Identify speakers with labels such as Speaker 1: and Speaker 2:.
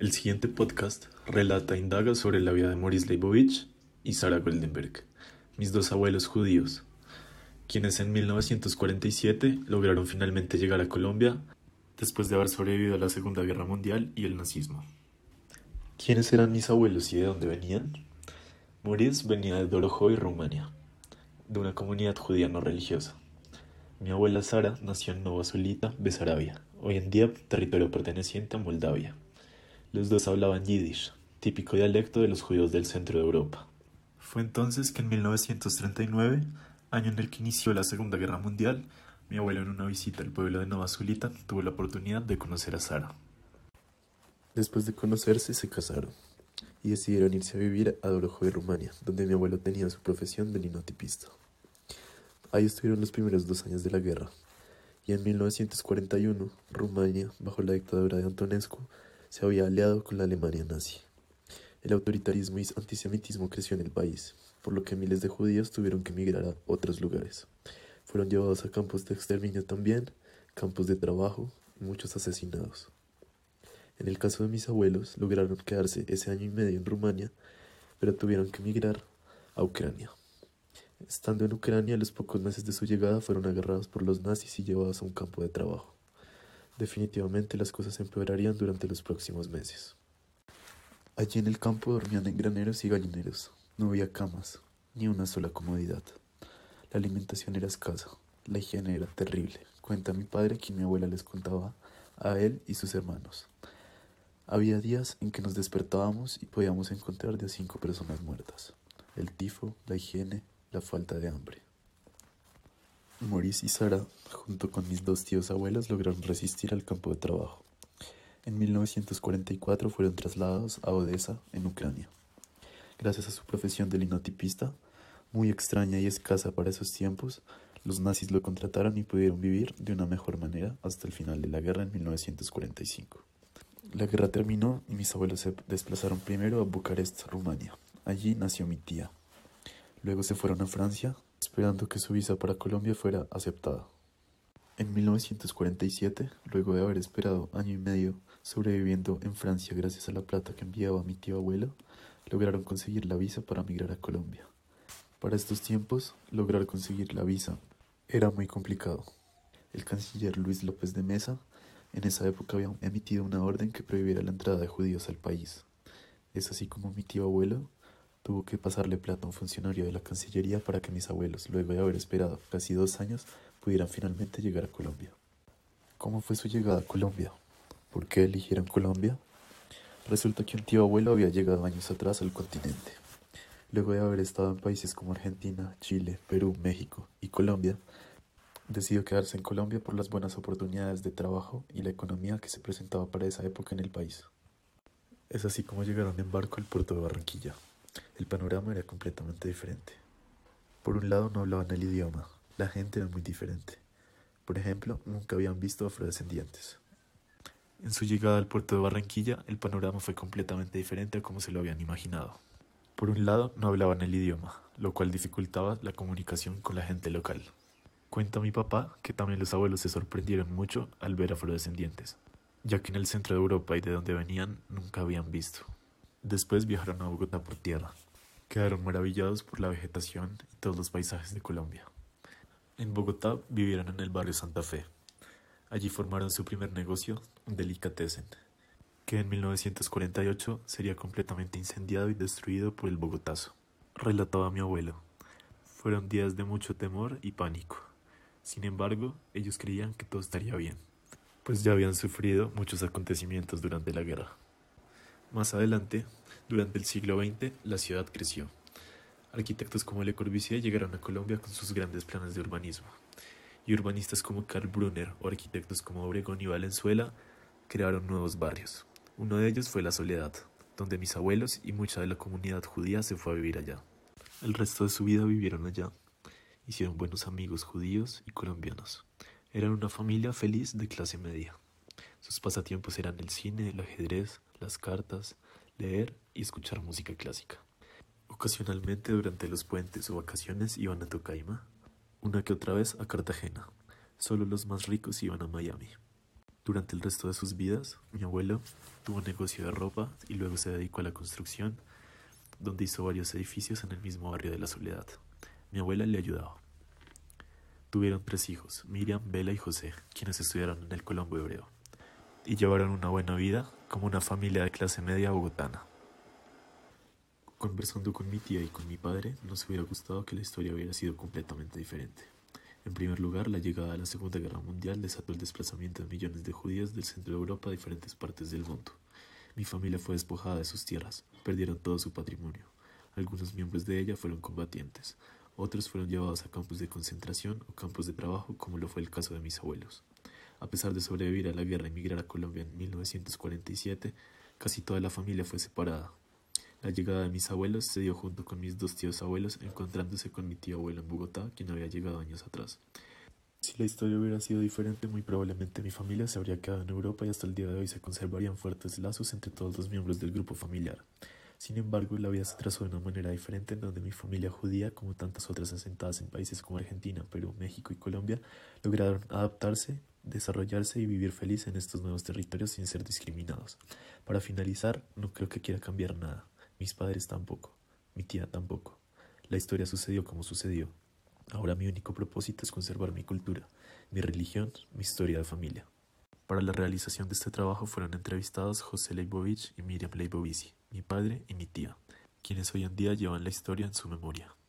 Speaker 1: El siguiente podcast relata e indaga sobre la vida de Maurice Leibovich y Sarah Goldenberg, mis dos abuelos judíos, quienes en 1947 lograron finalmente llegar a Colombia después de haber sobrevivido a la Segunda Guerra Mundial y el nazismo. ¿Quiénes eran mis abuelos y de dónde venían? Maurice venía de Dorojoy, Rumania, de una comunidad judía no religiosa. Mi abuela Sara nació en Nova Solita, Besarabia, hoy en día territorio perteneciente a Moldavia. Los dos hablaban yiddish, típico dialecto de los judíos del centro de Europa. Fue entonces que en 1939, año en el que inició la Segunda Guerra Mundial, mi abuelo en una visita al pueblo de Nova Solita tuvo la oportunidad de conocer a Sara. Después de conocerse se casaron y decidieron irse a vivir a Dorojoy, Rumania, donde mi abuelo tenía su profesión de linotipista. Ahí estuvieron los primeros dos años de la guerra, y en 1941 Rumania, bajo la dictadura de Antonescu, se había aliado con la Alemania nazi. El autoritarismo y antisemitismo creció en el país, por lo que miles de judíos tuvieron que emigrar a otros lugares. Fueron llevados a campos de exterminio también, campos de trabajo y muchos asesinados. En el caso de mis abuelos, lograron quedarse ese año y medio en Rumania, pero tuvieron que emigrar a Ucrania. Estando en Ucrania, los pocos meses de su llegada fueron agarrados por los nazis y llevados a un campo de trabajo. Definitivamente las cosas empeorarían durante los próximos meses. Allí en el campo dormían en graneros y gallineros. No había camas, ni una sola comodidad. La alimentación era escasa, la higiene era terrible. Cuenta mi padre que mi abuela les contaba a él y sus hermanos. Había días en que nos despertábamos y podíamos encontrar de cinco personas muertas. El tifo, la higiene, la falta de hambre. Maurice y Sara, junto con mis dos tíos abuelos, lograron resistir al campo de trabajo. En 1944 fueron trasladados a Odessa, en Ucrania. Gracias a su profesión de linotipista, muy extraña y escasa para esos tiempos, los nazis lo contrataron y pudieron vivir de una mejor manera hasta el final de la guerra en 1945. La guerra terminó y mis abuelos se desplazaron primero a Bucarest, Rumania. Allí nació mi tía, Luego se fueron a Francia, esperando que su visa para Colombia fuera aceptada. En 1947, luego de haber esperado año y medio sobreviviendo en Francia gracias a la plata que enviaba mi tío abuelo, lograron conseguir la visa para migrar a Colombia. Para estos tiempos, lograr conseguir la visa era muy complicado. El canciller Luis López de Mesa en esa época había emitido una orden que prohibiera la entrada de judíos al país. Es así como mi tío abuelo Tuvo que pasarle plata a un funcionario de la Cancillería para que mis abuelos, luego de haber esperado casi dos años, pudieran finalmente llegar a Colombia. ¿Cómo fue su llegada a Colombia? ¿Por qué eligieron Colombia? Resulta que un tío abuelo había llegado años atrás al continente. Luego de haber estado en países como Argentina, Chile, Perú, México y Colombia, decidió quedarse en Colombia por las buenas oportunidades de trabajo y la economía que se presentaba para esa época en el país. Es así como llegaron en barco al puerto de Barranquilla. El panorama era completamente diferente. Por un lado no hablaban el idioma, la gente era muy diferente. Por ejemplo, nunca habían visto afrodescendientes. En su llegada al puerto de Barranquilla, el panorama fue completamente diferente a como se lo habían imaginado. Por un lado, no hablaban el idioma, lo cual dificultaba la comunicación con la gente local. Cuenta mi papá que también los abuelos se sorprendieron mucho al ver afrodescendientes, ya que en el centro de Europa y de donde venían nunca habían visto. Después viajaron a Bogotá por tierra. Quedaron maravillados por la vegetación y todos los paisajes de Colombia. En Bogotá vivieron en el barrio Santa Fe. Allí formaron su primer negocio, un delicatessen, que en 1948 sería completamente incendiado y destruido por el Bogotazo. Relataba mi abuelo. Fueron días de mucho temor y pánico. Sin embargo, ellos creían que todo estaría bien, pues ya habían sufrido muchos acontecimientos durante la guerra. Más adelante, durante el siglo XX, la ciudad creció. Arquitectos como Le Corbusier llegaron a Colombia con sus grandes planes de urbanismo, y urbanistas como Karl Brunner o arquitectos como Obregón y Valenzuela crearon nuevos barrios. Uno de ellos fue La Soledad, donde mis abuelos y mucha de la comunidad judía se fue a vivir allá. El resto de su vida vivieron allá. Hicieron buenos amigos judíos y colombianos. Eran una familia feliz de clase media. Sus pasatiempos eran el cine, el ajedrez, las cartas, leer y escuchar música clásica. Ocasionalmente durante los puentes o vacaciones iban a Tocaima, una que otra vez a Cartagena. Solo los más ricos iban a Miami. Durante el resto de sus vidas, mi abuelo tuvo un negocio de ropa y luego se dedicó a la construcción, donde hizo varios edificios en el mismo barrio de la Soledad. Mi abuela le ayudaba. Tuvieron tres hijos, Miriam, Bela y José, quienes estudiaron en el Colombo Hebreo, y llevaron una buena vida como una familia de clase media bogotana. Conversando con mi tía y con mi padre, nos hubiera gustado que la historia hubiera sido completamente diferente. En primer lugar, la llegada de la Segunda Guerra Mundial desató el desplazamiento de millones de judíos del centro de Europa a diferentes partes del mundo. Mi familia fue despojada de sus tierras, perdieron todo su patrimonio. Algunos miembros de ella fueron combatientes, otros fueron llevados a campos de concentración o campos de trabajo, como lo fue el caso de mis abuelos. A pesar de sobrevivir a la guerra y emigrar a Colombia en 1947, casi toda la familia fue separada, la llegada de mis abuelos se dio junto con mis dos tíos abuelos, encontrándose con mi tío abuelo en Bogotá, quien había llegado años atrás. Si la historia hubiera sido diferente, muy probablemente mi familia se habría quedado en Europa y hasta el día de hoy se conservarían fuertes lazos entre todos los miembros del grupo familiar. Sin embargo, la vida se trazó de una manera diferente en donde mi familia judía, como tantas otras asentadas en países como Argentina, Perú, México y Colombia, lograron adaptarse, desarrollarse y vivir feliz en estos nuevos territorios sin ser discriminados. Para finalizar, no creo que quiera cambiar nada. Mis padres tampoco, mi tía tampoco. La historia sucedió como sucedió. Ahora mi único propósito es conservar mi cultura, mi religión, mi historia de familia. Para la realización de este trabajo fueron entrevistados José Leibovich y Miriam Leibovici, mi padre y mi tía, quienes hoy en día llevan la historia en su memoria.